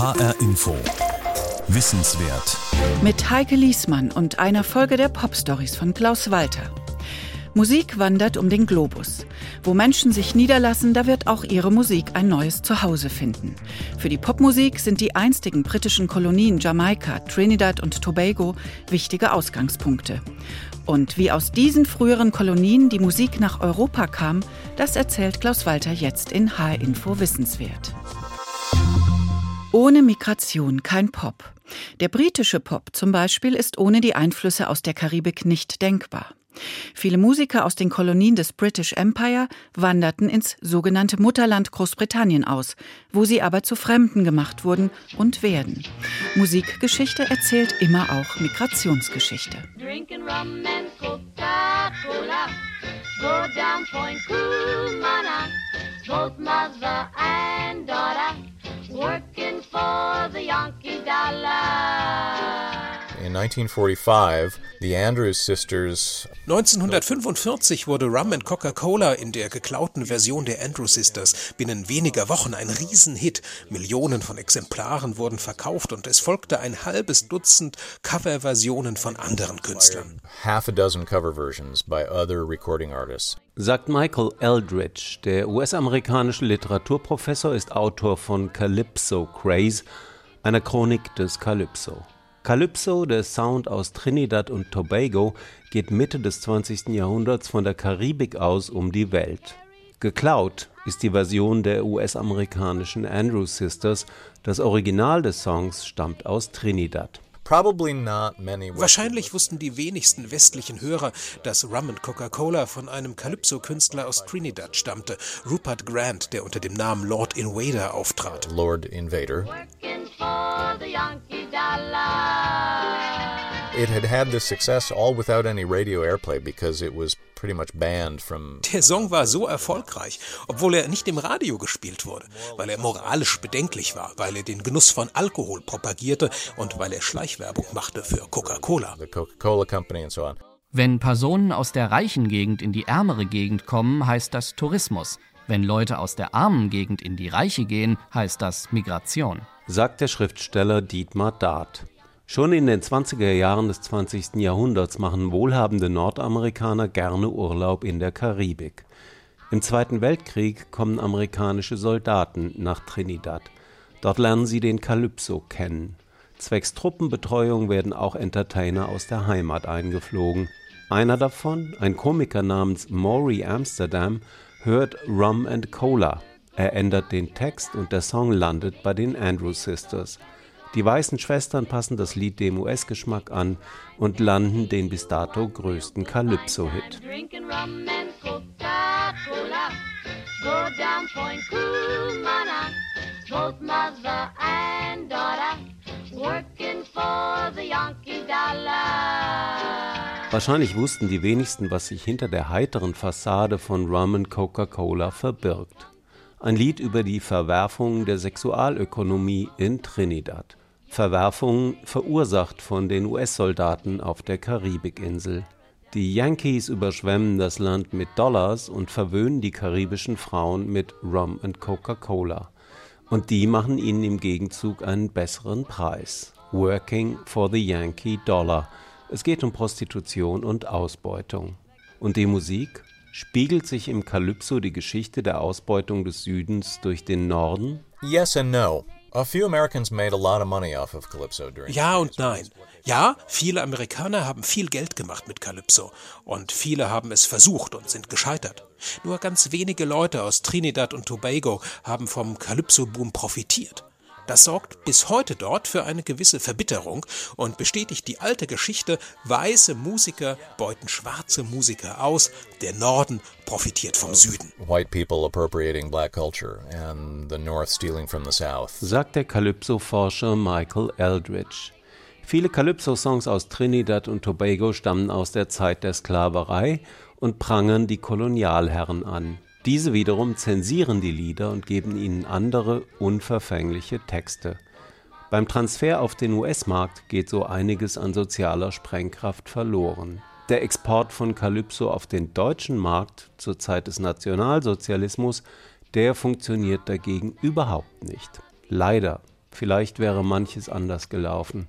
HR Info. Wissenswert. Mit Heike Liesmann und einer Folge der Pop-Stories von Klaus Walter. Musik wandert um den Globus. Wo Menschen sich niederlassen, da wird auch ihre Musik ein neues Zuhause finden. Für die Popmusik sind die einstigen britischen Kolonien Jamaika, Trinidad und Tobago wichtige Ausgangspunkte. Und wie aus diesen früheren Kolonien die Musik nach Europa kam, das erzählt Klaus Walter jetzt in H-Info Wissenswert. Ohne Migration kein Pop. Der britische Pop zum Beispiel ist ohne die Einflüsse aus der Karibik nicht denkbar. Viele Musiker aus den Kolonien des British Empire wanderten ins sogenannte Mutterland Großbritannien aus, wo sie aber zu Fremden gemacht wurden und werden. Musikgeschichte erzählt immer auch Migrationsgeschichte. working for the Yankee dollar. In 1945, the Andrews Sisters 1945 wurde Rum and Coca-Cola in der geklauten Version der Andrews Sisters binnen weniger Wochen ein Riesenhit. Millionen von Exemplaren wurden verkauft und es folgte ein halbes Dutzend Coverversionen von anderen Künstlern. Half a dozen cover versions by other recording artists. Sagt Michael Eldridge, der US-amerikanische Literaturprofessor ist Autor von Calypso Craze, einer Chronik des Calypso. Calypso, der Sound aus Trinidad und Tobago, geht Mitte des 20. Jahrhunderts von der Karibik aus um die Welt. Geklaut ist die Version der US-amerikanischen Andrews Sisters, das Original des Songs stammt aus Trinidad. Wahrscheinlich wussten die wenigsten westlichen Hörer, dass Rum and Coca-Cola von einem Calypso-Künstler aus Trinidad stammte, Rupert Grant, der unter dem Namen Lord Invader auftrat. Lord Invader. It had had this success all without any radio airplay because it was pretty much banned from. Der Song war so erfolgreich, obwohl er nicht im Radio gespielt wurde, weil er moralisch bedenklich war, weil er den Genuss von Alkohol propagierte und weil er Schleichwerbung machte für Coca-Cola. The Coca-Cola Company and so on. Wenn Personen aus der reichen Gegend in die ärmere Gegend kommen, heißt das Tourismus. Wenn Leute aus der armen Gegend in die reiche gehen, heißt das Migration. Sagt der Schriftsteller Dietmar Dart. Schon in den 20er Jahren des 20. Jahrhunderts machen wohlhabende Nordamerikaner gerne Urlaub in der Karibik. Im Zweiten Weltkrieg kommen amerikanische Soldaten nach Trinidad. Dort lernen sie den Calypso kennen. Zwecks Truppenbetreuung werden auch Entertainer aus der Heimat eingeflogen. Einer davon, ein Komiker namens Maury Amsterdam, hört Rum and Cola. Er ändert den Text und der Song landet bei den Andrews Sisters. Die weißen Schwestern passen das Lied dem US-Geschmack an und landen den bis dato größten Calypso-Hit. Wahrscheinlich wussten die wenigsten, was sich hinter der heiteren Fassade von Rum and Coca-Cola verbirgt. Ein Lied über die Verwerfung der Sexualökonomie in Trinidad. Verwerfungen verursacht von den US-Soldaten auf der Karibikinsel. Die Yankees überschwemmen das Land mit Dollars und verwöhnen die karibischen Frauen mit Rum und Coca-Cola. Und die machen ihnen im Gegenzug einen besseren Preis. Working for the Yankee Dollar. Es geht um Prostitution und Ausbeutung. Und die Musik? Spiegelt sich im Kalypso die Geschichte der Ausbeutung des Südens durch den Norden? Yes and no. Ja und nein. Ja, viele Amerikaner haben viel Geld gemacht mit Calypso und viele haben es versucht und sind gescheitert. Nur ganz wenige Leute aus Trinidad und Tobago haben vom Calypso-Boom profitiert. Das sorgt bis heute dort für eine gewisse Verbitterung und bestätigt die alte Geschichte, weiße Musiker beuten schwarze Musiker aus, der Norden profitiert vom Süden. White people appropriating black culture and the North stealing from the South. Sagt der Calypso-Forscher Michael Eldridge. Viele Calypso-Songs aus Trinidad und Tobago stammen aus der Zeit der Sklaverei und prangern die Kolonialherren an. Diese wiederum zensieren die Lieder und geben ihnen andere, unverfängliche Texte. Beim Transfer auf den US-Markt geht so einiges an sozialer Sprengkraft verloren. Der Export von Calypso auf den deutschen Markt zur Zeit des Nationalsozialismus, der funktioniert dagegen überhaupt nicht. Leider. Vielleicht wäre manches anders gelaufen.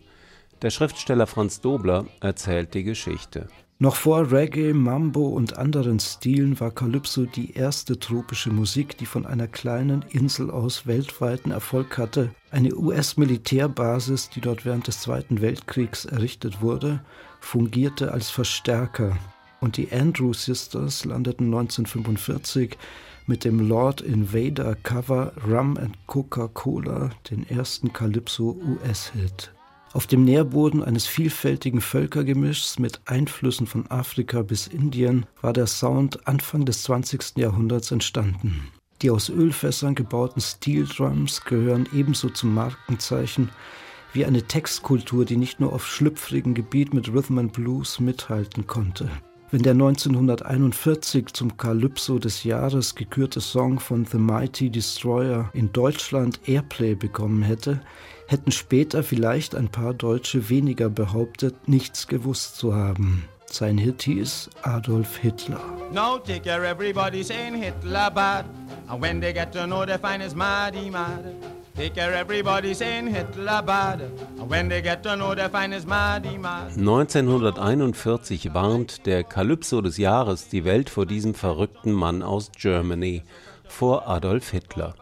Der Schriftsteller Franz Dobler erzählt die Geschichte. Noch vor Reggae, Mambo und anderen Stilen war Calypso die erste tropische Musik, die von einer kleinen Insel aus weltweiten Erfolg hatte. Eine US-Militärbasis, die dort während des Zweiten Weltkriegs errichtet wurde, fungierte als Verstärker. Und die Andrew Sisters landeten 1945 mit dem Lord Invader Cover Rum and Coca-Cola den ersten Calypso US-Hit. Auf dem Nährboden eines vielfältigen Völkergemischs mit Einflüssen von Afrika bis Indien war der Sound Anfang des 20. Jahrhunderts entstanden. Die aus Ölfässern gebauten Steel Drums gehören ebenso zum Markenzeichen wie eine Textkultur, die nicht nur auf schlüpfrigem Gebiet mit Rhythm and Blues mithalten konnte. Wenn der 1941 zum Calypso des Jahres gekürte Song von The Mighty Destroyer in Deutschland Airplay bekommen hätte, hätten später vielleicht ein paar Deutsche weniger behauptet, nichts gewusst zu haben. Sein Hit hieß Adolf Hitler. Now take care everybody saying Hitler bad. And when they get to know they find is maddy mad. Take care everybody saying Hitler bad. And when they get to know they find is maddy mad. 1941 warnt der Kalypso des Jahres die Welt vor diesem verrückten Mann aus Germany, vor Adolf Hitler.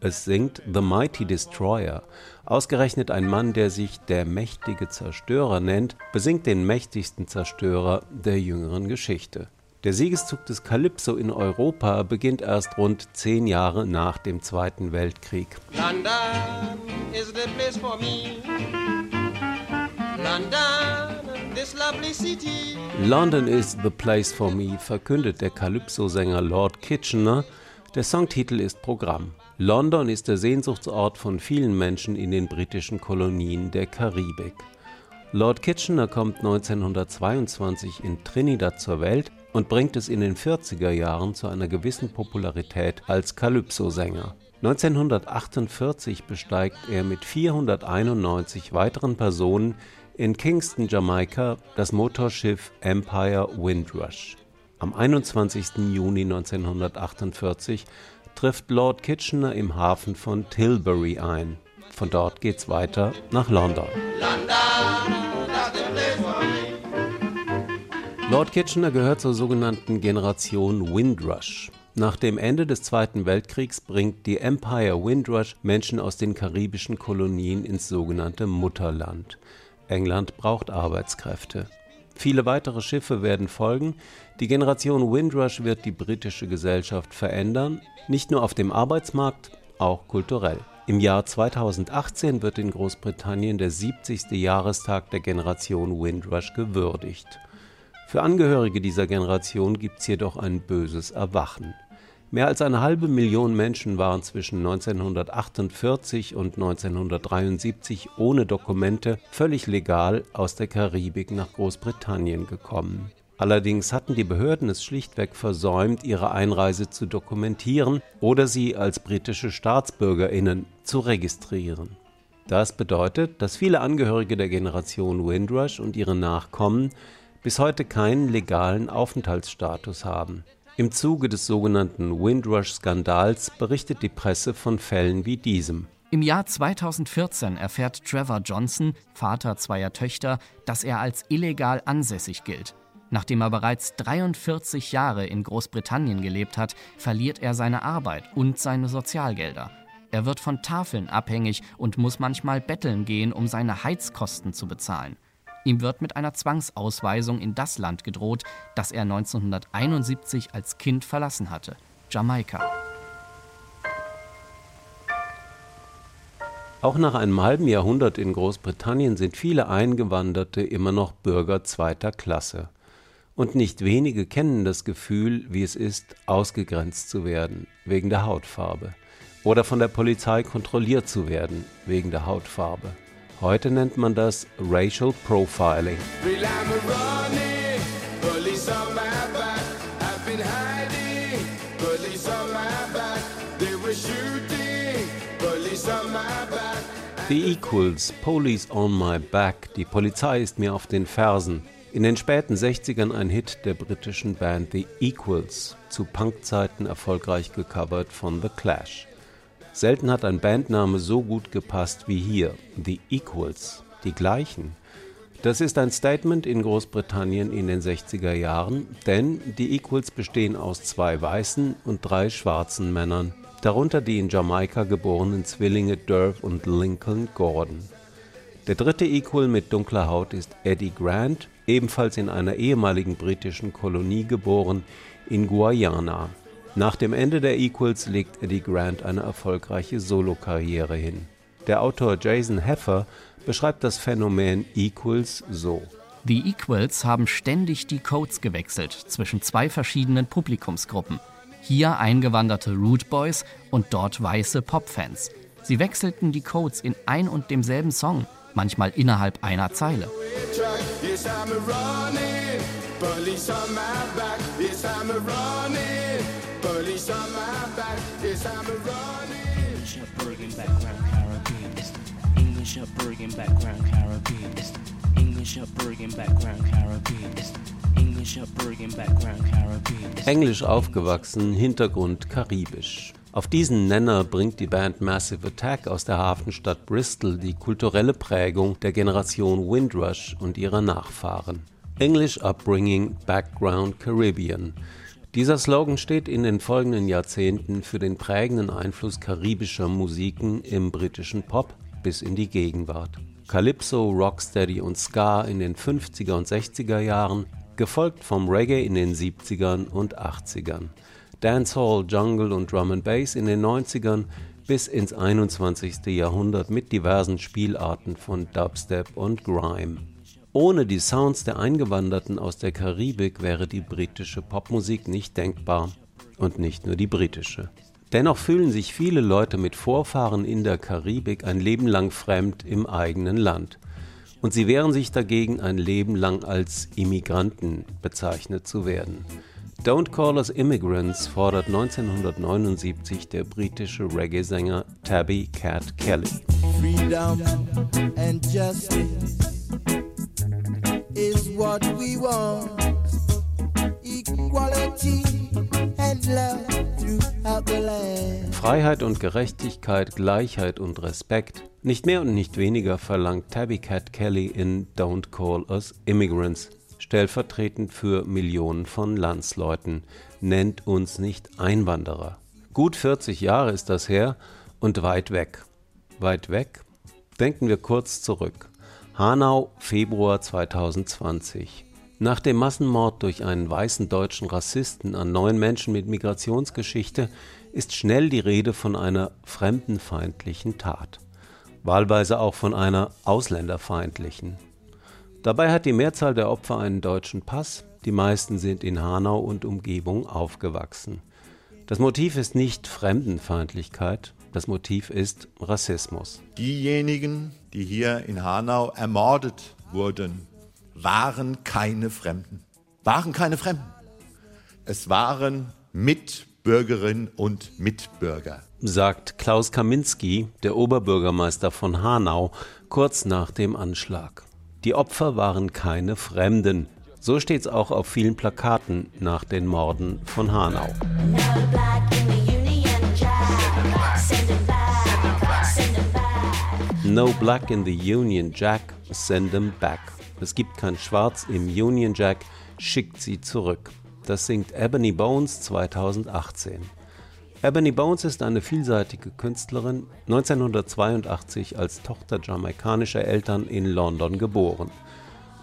Es singt The Mighty Destroyer. Ausgerechnet ein Mann, der sich der mächtige Zerstörer nennt, besingt den mächtigsten Zerstörer der jüngeren Geschichte. Der Siegeszug des Kalypso in Europa beginnt erst rund zehn Jahre nach dem Zweiten Weltkrieg. London is the place for me. London, this lovely city. London is the place for me, verkündet der Calypso-Sänger Lord Kitchener. Der Songtitel ist Programm. London ist der Sehnsuchtsort von vielen Menschen in den britischen Kolonien der Karibik. Lord Kitchener kommt 1922 in Trinidad zur Welt und bringt es in den 40er Jahren zu einer gewissen Popularität als Calypso-Sänger. 1948 besteigt er mit 491 weiteren Personen in Kingston, Jamaika, das Motorschiff Empire Windrush. Am 21. Juni 1948 trifft Lord Kitchener im Hafen von Tilbury ein. Von dort geht's weiter nach London. Lord Kitchener gehört zur sogenannten Generation Windrush. Nach dem Ende des Zweiten Weltkriegs bringt die Empire Windrush Menschen aus den karibischen Kolonien ins sogenannte Mutterland. England braucht Arbeitskräfte. Viele weitere Schiffe werden folgen. Die Generation Windrush wird die britische Gesellschaft verändern, nicht nur auf dem Arbeitsmarkt, auch kulturell. Im Jahr 2018 wird in Großbritannien der 70. Jahrestag der Generation Windrush gewürdigt. Für Angehörige dieser Generation gibt es jedoch ein böses Erwachen. Mehr als eine halbe Million Menschen waren zwischen 1948 und 1973 ohne Dokumente völlig legal aus der Karibik nach Großbritannien gekommen. Allerdings hatten die Behörden es schlichtweg versäumt, ihre Einreise zu dokumentieren oder sie als britische Staatsbürgerinnen zu registrieren. Das bedeutet, dass viele Angehörige der Generation Windrush und ihre Nachkommen bis heute keinen legalen Aufenthaltsstatus haben. Im Zuge des sogenannten Windrush-Skandals berichtet die Presse von Fällen wie diesem. Im Jahr 2014 erfährt Trevor Johnson, Vater zweier Töchter, dass er als illegal ansässig gilt. Nachdem er bereits 43 Jahre in Großbritannien gelebt hat, verliert er seine Arbeit und seine Sozialgelder. Er wird von Tafeln abhängig und muss manchmal betteln gehen, um seine Heizkosten zu bezahlen. Ihm wird mit einer Zwangsausweisung in das Land gedroht, das er 1971 als Kind verlassen hatte, Jamaika. Auch nach einem halben Jahrhundert in Großbritannien sind viele Eingewanderte immer noch Bürger zweiter Klasse. Und nicht wenige kennen das Gefühl, wie es ist, ausgegrenzt zu werden, wegen der Hautfarbe. Oder von der Polizei kontrolliert zu werden, wegen der Hautfarbe. Heute nennt man das Racial Profiling. The Equals, Police on My Back, die Polizei ist mir auf den Fersen. In den späten 60ern ein Hit der britischen Band The Equals, zu Punkzeiten erfolgreich gecovert von The Clash. Selten hat ein Bandname so gut gepasst wie hier, The Equals, die gleichen. Das ist ein Statement in Großbritannien in den 60er Jahren, denn die Equals bestehen aus zwei weißen und drei schwarzen Männern, darunter die in Jamaika geborenen Zwillinge Derv und Lincoln Gordon. Der dritte Equal mit dunkler Haut ist Eddie Grant, ebenfalls in einer ehemaligen britischen Kolonie geboren, in Guyana. Nach dem Ende der Equals legt Eddie Grant eine erfolgreiche Solokarriere hin. Der Autor Jason Heffer beschreibt das Phänomen Equals so. Die Equals haben ständig die Codes gewechselt zwischen zwei verschiedenen Publikumsgruppen. Hier eingewanderte Root Boys und dort weiße Popfans. Sie wechselten die Codes in ein und demselben Song, manchmal innerhalb einer Zeile. My back, yes, I'm a running. English upbringing, background Caribbean. English upbringing, background Caribbean. English upbringing, background Caribbean. English upbringing, background Caribbean. Englisch aufgewachsen, Hintergrund karibisch. Auf diesen Nenner bringt die Band Massive Attack aus der Hafenstadt Bristol die kulturelle Prägung der Generation Windrush und ihrer Nachfahren. English Upbringing Background Caribbean dieser Slogan steht in den folgenden Jahrzehnten für den prägenden Einfluss karibischer Musiken im britischen Pop bis in die Gegenwart. Calypso, Rocksteady und Ska in den 50er und 60er Jahren, gefolgt vom Reggae in den 70ern und 80ern. Dancehall, Jungle und Drum and Bass in den 90ern bis ins 21. Jahrhundert mit diversen Spielarten von Dubstep und Grime. Ohne die Sounds der Eingewanderten aus der Karibik wäre die britische Popmusik nicht denkbar. Und nicht nur die britische. Dennoch fühlen sich viele Leute mit Vorfahren in der Karibik ein Leben lang fremd im eigenen Land. Und sie wehren sich dagegen, ein Leben lang als Immigranten bezeichnet zu werden. Don't Call Us Immigrants fordert 1979 der britische Reggae-Sänger Tabby Cat Kelly. Freedom and justice what we want. Equality and love throughout the land. Freiheit und Gerechtigkeit, Gleichheit und Respekt. Nicht mehr und nicht weniger verlangt Tabby Cat Kelly in Don't Call Us Immigrants, stellvertretend für Millionen von Landsleuten. Nennt uns nicht Einwanderer. Gut 40 Jahre ist das her und weit weg. Weit weg? Denken wir kurz zurück. Hanau, Februar 2020. Nach dem Massenmord durch einen weißen deutschen Rassisten an neun Menschen mit Migrationsgeschichte ist schnell die Rede von einer fremdenfeindlichen Tat. Wahlweise auch von einer ausländerfeindlichen. Dabei hat die Mehrzahl der Opfer einen deutschen Pass, die meisten sind in Hanau und Umgebung aufgewachsen. Das Motiv ist nicht Fremdenfeindlichkeit, das Motiv ist Rassismus. Diejenigen, die hier in Hanau ermordet wurden, waren keine Fremden. Waren keine Fremden. Es waren Mitbürgerinnen und Mitbürger. Sagt Klaus Kaminski, der Oberbürgermeister von Hanau, kurz nach dem Anschlag. Die Opfer waren keine Fremden. So steht es auch auf vielen Plakaten nach den Morden von Hanau. No Black in the Union Jack, send them back. Es gibt kein Schwarz im Union Jack, schickt sie zurück. Das singt Ebony Bones 2018. Ebony Bones ist eine vielseitige Künstlerin, 1982 als Tochter jamaikanischer Eltern in London geboren.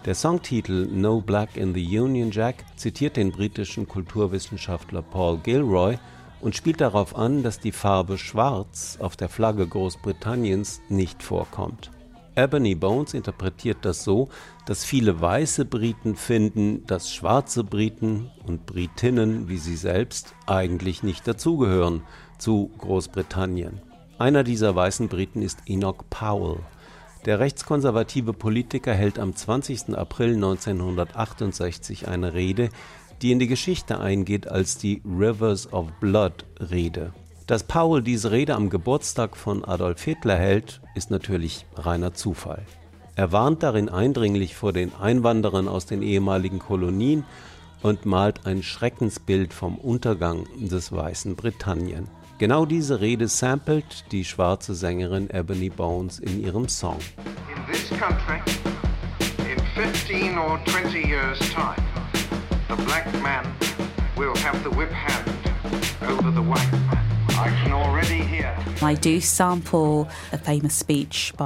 Der Songtitel No Black in the Union Jack zitiert den britischen Kulturwissenschaftler Paul Gilroy, und spielt darauf an, dass die Farbe Schwarz auf der Flagge Großbritanniens nicht vorkommt. Ebony Bones interpretiert das so, dass viele weiße Briten finden, dass schwarze Briten und Britinnen wie sie selbst eigentlich nicht dazugehören zu Großbritannien. Einer dieser weißen Briten ist Enoch Powell. Der rechtskonservative Politiker hält am 20. April 1968 eine Rede, die in die Geschichte eingeht als die Rivers of Blood Rede. Dass Paul diese Rede am Geburtstag von Adolf Hitler hält, ist natürlich reiner Zufall. Er warnt darin eindringlich vor den Einwanderern aus den ehemaligen Kolonien und malt ein Schreckensbild vom Untergang des weißen Britannien. Genau diese Rede samplet die schwarze Sängerin Ebony Bones in ihrem Song. In this country, in 15 or 20 years' time, the black man will have the whip hand over the white man.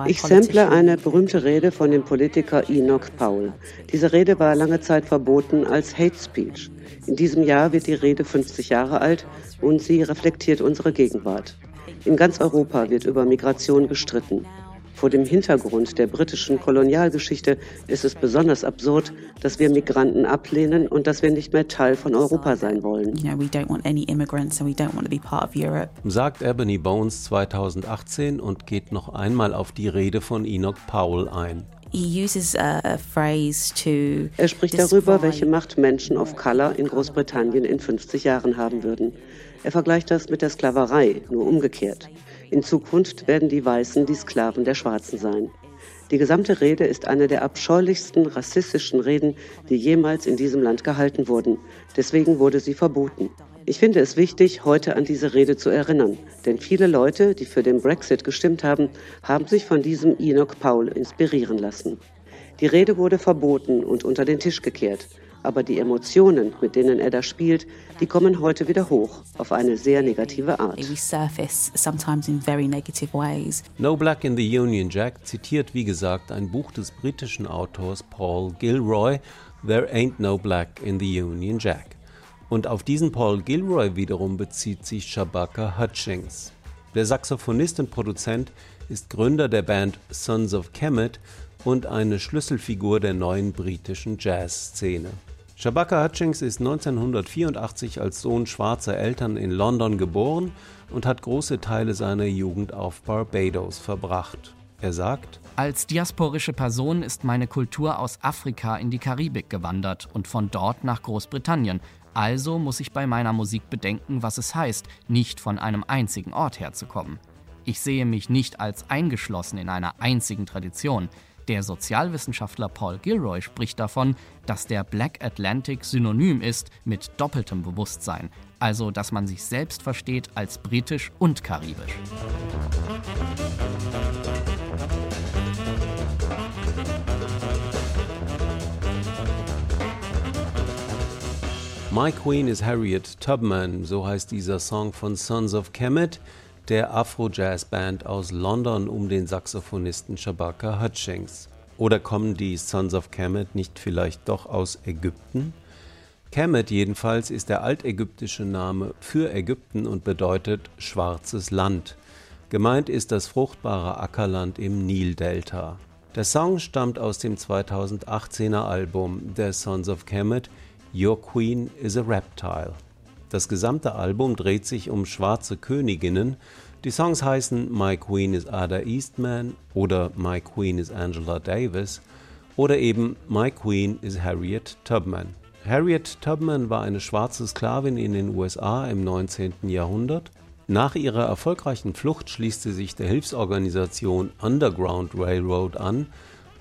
Ich sample eine berühmte Rede von dem Politiker Enoch Powell. Diese Rede war lange Zeit verboten als Hate Speech. In diesem Jahr wird die Rede 50 Jahre alt und sie reflektiert unsere Gegenwart. In ganz Europa wird über Migration gestritten. Vor dem Hintergrund der britischen Kolonialgeschichte ist es besonders absurd, dass wir Migranten ablehnen und dass wir nicht mehr Teil von Europa sein wollen. Sagt Ebony Bones 2018 und geht noch einmal auf die Rede von Enoch Powell ein. Er spricht darüber, welche Macht Menschen of Color in Großbritannien in 50 Jahren haben würden. Er vergleicht das mit der Sklaverei, nur umgekehrt. In Zukunft werden die Weißen die Sklaven der Schwarzen sein. Die gesamte Rede ist eine der abscheulichsten rassistischen Reden, die jemals in diesem Land gehalten wurden. Deswegen wurde sie verboten. Ich finde es wichtig, heute an diese Rede zu erinnern, denn viele Leute, die für den Brexit gestimmt haben, haben sich von diesem Enoch Paul inspirieren lassen. Die Rede wurde verboten und unter den Tisch gekehrt aber die Emotionen, mit denen er da spielt, die kommen heute wieder hoch, auf eine sehr negative Art. No Black in the Union Jack zitiert wie gesagt ein Buch des britischen Autors Paul Gilroy, There Ain't No Black in the Union Jack. Und auf diesen Paul Gilroy wiederum bezieht sich Shabaka Hutchings. Der Saxophonist und Produzent ist Gründer der Band Sons of Kemet und eine Schlüsselfigur der neuen britischen Jazzszene. Shabaka Hutchings ist 1984 als Sohn schwarzer Eltern in London geboren und hat große Teile seiner Jugend auf Barbados verbracht. Er sagt, als diasporische Person ist meine Kultur aus Afrika in die Karibik gewandert und von dort nach Großbritannien. Also muss ich bei meiner Musik bedenken, was es heißt, nicht von einem einzigen Ort herzukommen. Ich sehe mich nicht als eingeschlossen in einer einzigen Tradition. Der Sozialwissenschaftler Paul Gilroy spricht davon, dass der Black Atlantic synonym ist mit doppeltem Bewusstsein, also dass man sich selbst versteht als britisch und karibisch. My Queen is Harriet Tubman, so heißt dieser Song von Sons of Kemet der Afro-Jazz-Band aus London um den Saxophonisten Shabaka Hutchings. Oder kommen die Sons of Kemet nicht vielleicht doch aus Ägypten? Kemet jedenfalls ist der altägyptische Name für Ägypten und bedeutet schwarzes Land. Gemeint ist das fruchtbare Ackerland im Nildelta. Der Song stammt aus dem 2018er Album der Sons of Kemet Your Queen is a Reptile. Das gesamte Album dreht sich um schwarze Königinnen. Die Songs heißen My Queen is Ada Eastman oder My Queen is Angela Davis oder eben My Queen is Harriet Tubman. Harriet Tubman war eine schwarze Sklavin in den USA im 19. Jahrhundert. Nach ihrer erfolgreichen Flucht schließt sie sich der Hilfsorganisation Underground Railroad an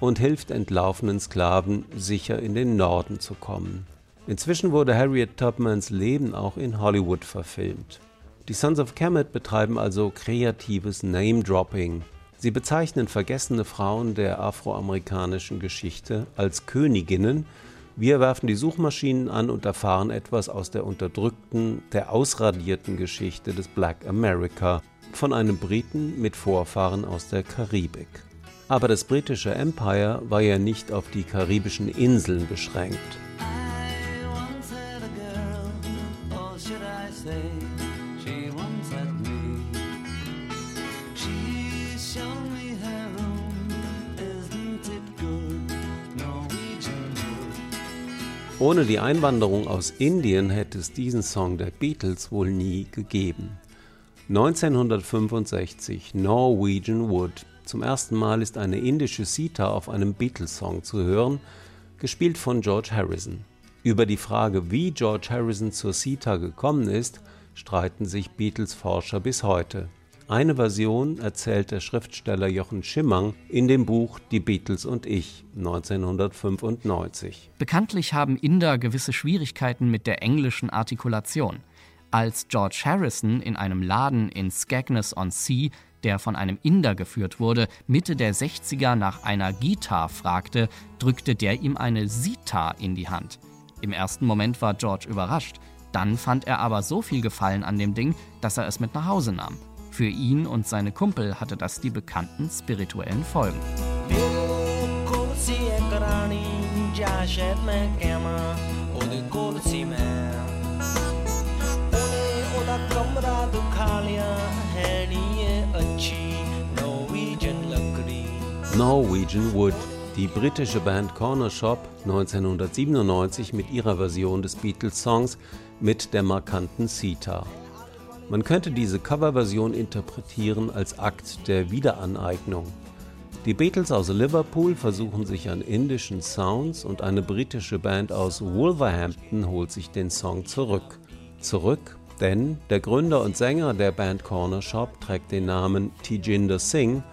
und hilft entlaufenen Sklaven, sicher in den Norden zu kommen. Inzwischen wurde Harriet Tubmans Leben auch in Hollywood verfilmt. Die Sons of Kemet betreiben also kreatives Name-Dropping. Sie bezeichnen vergessene Frauen der afroamerikanischen Geschichte als Königinnen. Wir werfen die Suchmaschinen an und erfahren etwas aus der unterdrückten, der ausradierten Geschichte des Black America von einem Briten mit Vorfahren aus der Karibik. Aber das britische Empire war ja nicht auf die karibischen Inseln beschränkt. Ohne die Einwanderung aus Indien hätte es diesen Song der Beatles wohl nie gegeben. 1965 Norwegian Wood. Zum ersten Mal ist eine indische Sita auf einem Beatles-Song zu hören, gespielt von George Harrison. Über die Frage, wie George Harrison zur Sita gekommen ist, streiten sich Beatles-Forscher bis heute. Eine Version erzählt der Schriftsteller Jochen Schimmang in dem Buch Die Beatles und ich 1995. Bekanntlich haben Inder gewisse Schwierigkeiten mit der englischen Artikulation. Als George Harrison in einem Laden in Skegness-on-Sea, der von einem Inder geführt wurde, Mitte der 60er nach einer Gitarre fragte, drückte der ihm eine Sitar in die Hand. Im ersten Moment war George überrascht, dann fand er aber so viel Gefallen an dem Ding, dass er es mit nach Hause nahm. Für ihn und seine Kumpel hatte das die bekannten spirituellen Folgen. Norwegian Wood, die britische Band Corner Shop 1997 mit ihrer Version des Beatles-Songs mit der markanten Sitar. Man könnte diese Coverversion interpretieren als Akt der Wiederaneignung. Die Beatles aus Liverpool versuchen sich an indischen Sounds und eine britische Band aus Wolverhampton holt sich den Song zurück. Zurück, denn der Gründer und Sänger der Band Corner Shop trägt den Namen Tijinder Singh,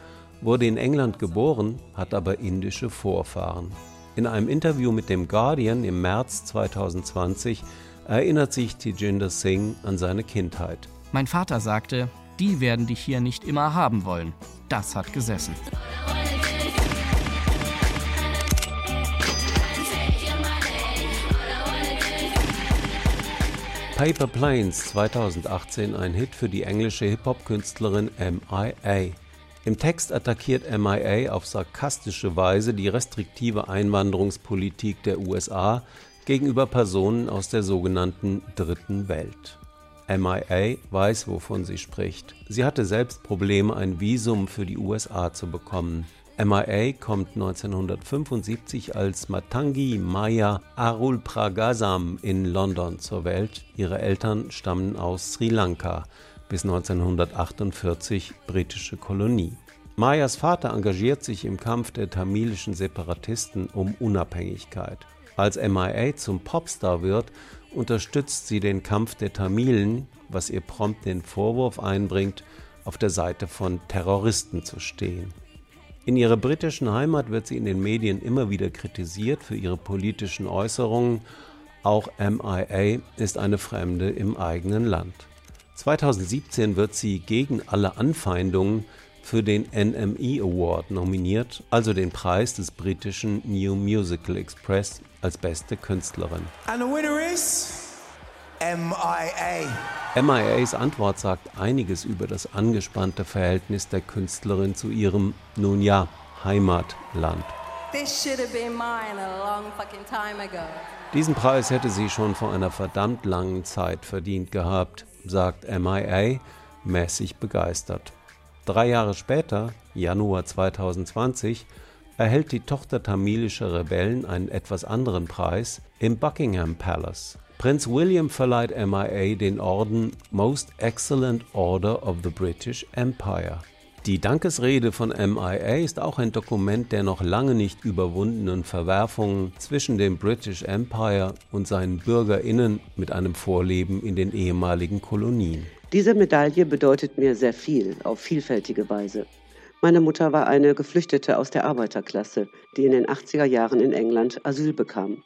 wurde in England geboren, hat aber indische Vorfahren. In einem Interview mit dem Guardian im März 2020 erinnert sich Tijinder Singh an seine Kindheit. Mein Vater sagte, die werden dich hier nicht immer haben wollen. Das hat gesessen. Paper Planes 2018 ein Hit für die englische Hip-Hop-Künstlerin MIA. Im Text attackiert MIA auf sarkastische Weise die restriktive Einwanderungspolitik der USA gegenüber Personen aus der sogenannten Dritten Welt. MIA weiß, wovon sie spricht. Sie hatte selbst Probleme, ein Visum für die USA zu bekommen. MIA kommt 1975 als Matangi Maya Arul Pragasam in London zur Welt. Ihre Eltern stammen aus Sri Lanka, bis 1948 britische Kolonie. Mayas Vater engagiert sich im Kampf der tamilischen Separatisten um Unabhängigkeit. Als MIA zum Popstar wird, unterstützt sie den Kampf der Tamilen, was ihr prompt den Vorwurf einbringt, auf der Seite von Terroristen zu stehen. In ihrer britischen Heimat wird sie in den Medien immer wieder kritisiert für ihre politischen Äußerungen. Auch MIA ist eine Fremde im eigenen Land. 2017 wird sie gegen alle Anfeindungen für den NME Award nominiert, also den Preis des britischen New Musical Express als beste Künstlerin. And the winner is MIA. MIAs Antwort sagt einiges über das angespannte Verhältnis der Künstlerin zu ihrem, nun ja, Heimatland. Diesen Preis hätte sie schon vor einer verdammt langen Zeit verdient gehabt, sagt MIA, mäßig begeistert. Drei Jahre später, Januar 2020, erhält die Tochter tamilischer Rebellen einen etwas anderen Preis im Buckingham Palace. Prinz William verleiht MIA den Orden Most Excellent Order of the British Empire. Die Dankesrede von MIA ist auch ein Dokument der noch lange nicht überwundenen Verwerfungen zwischen dem British Empire und seinen Bürgerinnen mit einem Vorleben in den ehemaligen Kolonien. Diese Medaille bedeutet mir sehr viel, auf vielfältige Weise. Meine Mutter war eine Geflüchtete aus der Arbeiterklasse, die in den 80er Jahren in England Asyl bekam.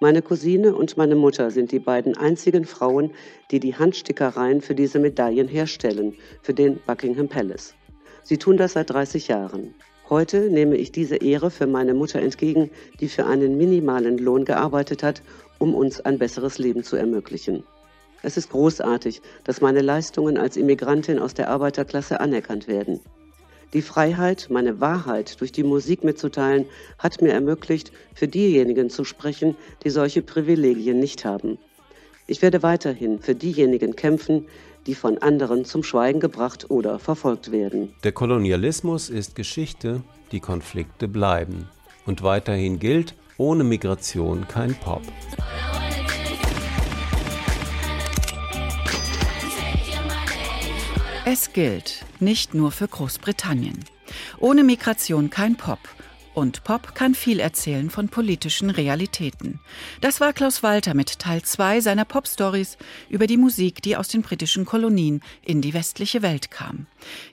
Meine Cousine und meine Mutter sind die beiden einzigen Frauen, die die Handstickereien für diese Medaillen herstellen, für den Buckingham Palace. Sie tun das seit 30 Jahren. Heute nehme ich diese Ehre für meine Mutter entgegen, die für einen minimalen Lohn gearbeitet hat, um uns ein besseres Leben zu ermöglichen. Es ist großartig, dass meine Leistungen als Immigrantin aus der Arbeiterklasse anerkannt werden. Die Freiheit, meine Wahrheit durch die Musik mitzuteilen, hat mir ermöglicht, für diejenigen zu sprechen, die solche Privilegien nicht haben. Ich werde weiterhin für diejenigen kämpfen, die von anderen zum Schweigen gebracht oder verfolgt werden. Der Kolonialismus ist Geschichte, die Konflikte bleiben. Und weiterhin gilt, ohne Migration kein Pop. Es gilt nicht nur für Großbritannien. Ohne Migration kein Pop. Und Pop kann viel erzählen von politischen Realitäten. Das war Klaus Walter mit Teil 2 seiner Pop-Stories über die Musik, die aus den britischen Kolonien in die westliche Welt kam.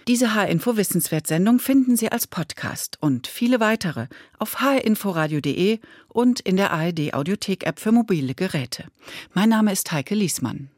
Diese H-Info-Wissenswert-Sendung finden Sie als Podcast und viele weitere auf hinforadio.de und in der ARD-Audiothek-App für mobile Geräte. Mein Name ist Heike Liesmann.